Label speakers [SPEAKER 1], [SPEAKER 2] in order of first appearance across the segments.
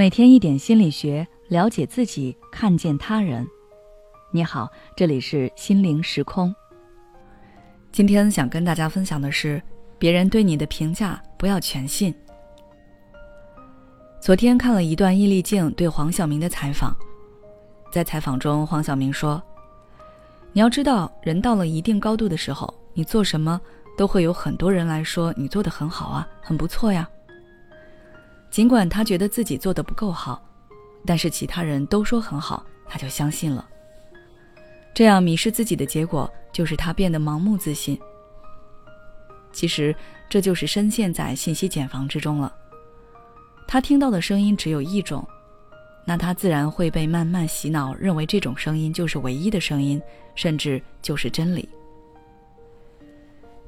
[SPEAKER 1] 每天一点心理学，了解自己，看见他人。你好，这里是心灵时空。今天想跟大家分享的是，别人对你的评价不要全信。昨天看了一段易立竞对黄晓明的采访，在采访中，黄晓明说：“你要知道，人到了一定高度的时候，你做什么都会有很多人来说你做的很好啊，很不错呀。”尽管他觉得自己做的不够好，但是其他人都说很好，他就相信了。这样迷失自己的结果，就是他变得盲目自信。其实这就是深陷在信息茧房之中了。他听到的声音只有一种，那他自然会被慢慢洗脑，认为这种声音就是唯一的声音，甚至就是真理。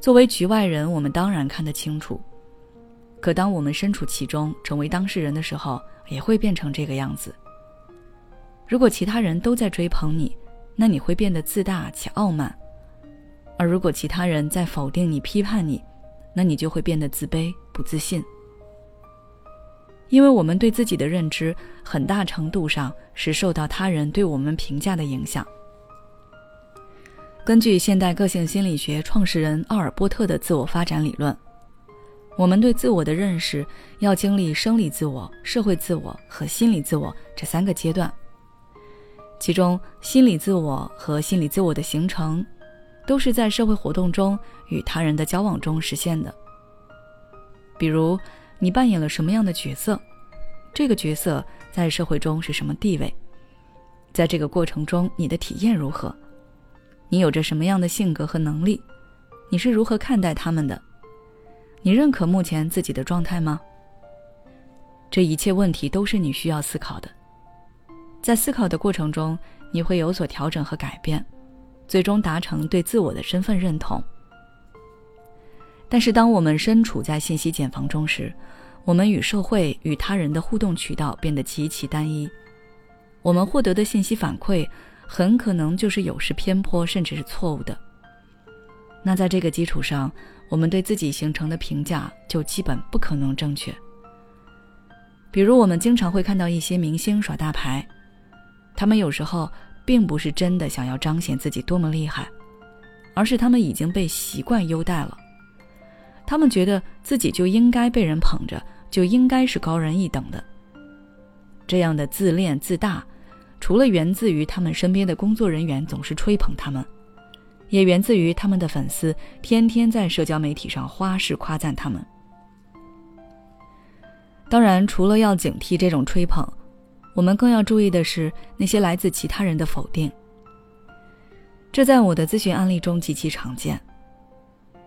[SPEAKER 1] 作为局外人，我们当然看得清楚。可当我们身处其中，成为当事人的时候，也会变成这个样子。如果其他人都在追捧你，那你会变得自大且傲慢；而如果其他人在否定你、批判你，那你就会变得自卑、不自信。因为我们对自己的认知，很大程度上是受到他人对我们评价的影响。根据现代个性心理学创始人奥尔波特的自我发展理论。我们对自我的认识要经历生理自我、社会自我和心理自我这三个阶段。其中，心理自我和心理自我的形成，都是在社会活动中与他人的交往中实现的。比如，你扮演了什么样的角色，这个角色在社会中是什么地位，在这个过程中你的体验如何，你有着什么样的性格和能力，你是如何看待他们的。你认可目前自己的状态吗？这一切问题都是你需要思考的。在思考的过程中，你会有所调整和改变，最终达成对自我的身份认同。但是，当我们身处在信息茧房中时，我们与社会与他人的互动渠道变得极其单一，我们获得的信息反馈很可能就是有失偏颇，甚至是错误的。那在这个基础上，我们对自己形成的评价就基本不可能正确。比如，我们经常会看到一些明星耍大牌，他们有时候并不是真的想要彰显自己多么厉害，而是他们已经被习惯优待了。他们觉得自己就应该被人捧着，就应该是高人一等的。这样的自恋自大，除了源自于他们身边的工作人员总是吹捧他们。也源自于他们的粉丝天天在社交媒体上花式夸赞他们。当然，除了要警惕这种吹捧，我们更要注意的是那些来自其他人的否定。这在我的咨询案例中极其常见。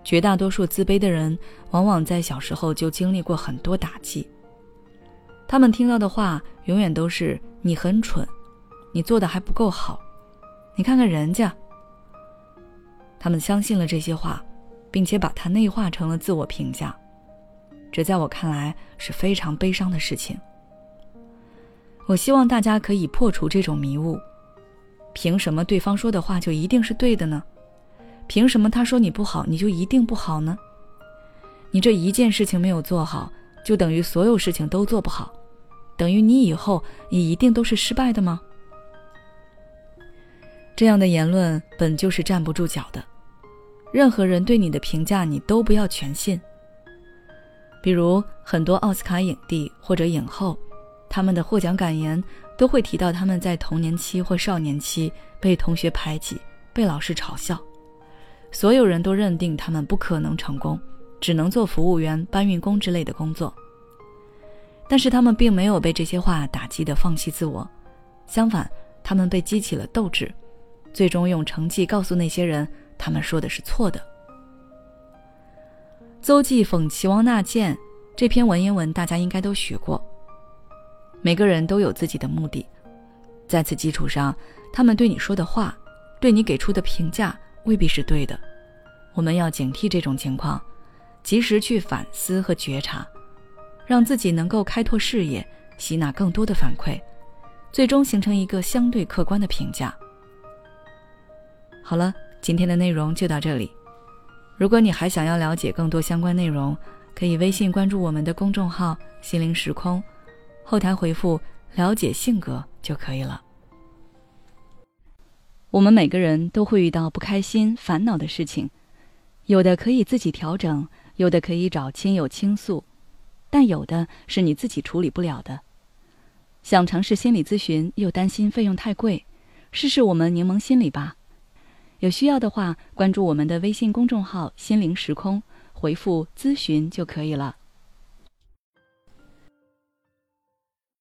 [SPEAKER 1] 绝大多数自卑的人，往往在小时候就经历过很多打击。他们听到的话永远都是“你很蠢，你做的还不够好，你看看人家”。他们相信了这些话，并且把它内化成了自我评价，这在我看来是非常悲伤的事情。我希望大家可以破除这种迷雾：凭什么对方说的话就一定是对的呢？凭什么他说你不好，你就一定不好呢？你这一件事情没有做好，就等于所有事情都做不好，等于你以后也一定都是失败的吗？这样的言论本就是站不住脚的。任何人对你的评价，你都不要全信。比如很多奥斯卡影帝或者影后，他们的获奖感言都会提到他们在童年期或少年期被同学排挤、被老师嘲笑，所有人都认定他们不可能成功，只能做服务员、搬运工之类的工作。但是他们并没有被这些话打击的放弃自我，相反，他们被激起了斗志，最终用成绩告诉那些人。他们说的是错的。邹忌讽齐王纳谏这篇文言文，大家应该都学过。每个人都有自己的目的，在此基础上，他们对你说的话，对你给出的评价未必是对的。我们要警惕这种情况，及时去反思和觉察，让自己能够开拓视野，吸纳更多的反馈，最终形成一个相对客观的评价。好了。今天的内容就到这里。如果你还想要了解更多相关内容，可以微信关注我们的公众号“心灵时空”，后台回复“了解性格”就可以了。我们每个人都会遇到不开心、烦恼的事情，有的可以自己调整，有的可以找亲友倾诉，但有的是你自己处理不了的。想尝试心理咨询，又担心费用太贵，试试我们柠檬心理吧。有需要的话，关注我们的微信公众号“心灵时空”，回复“咨询”就可以了。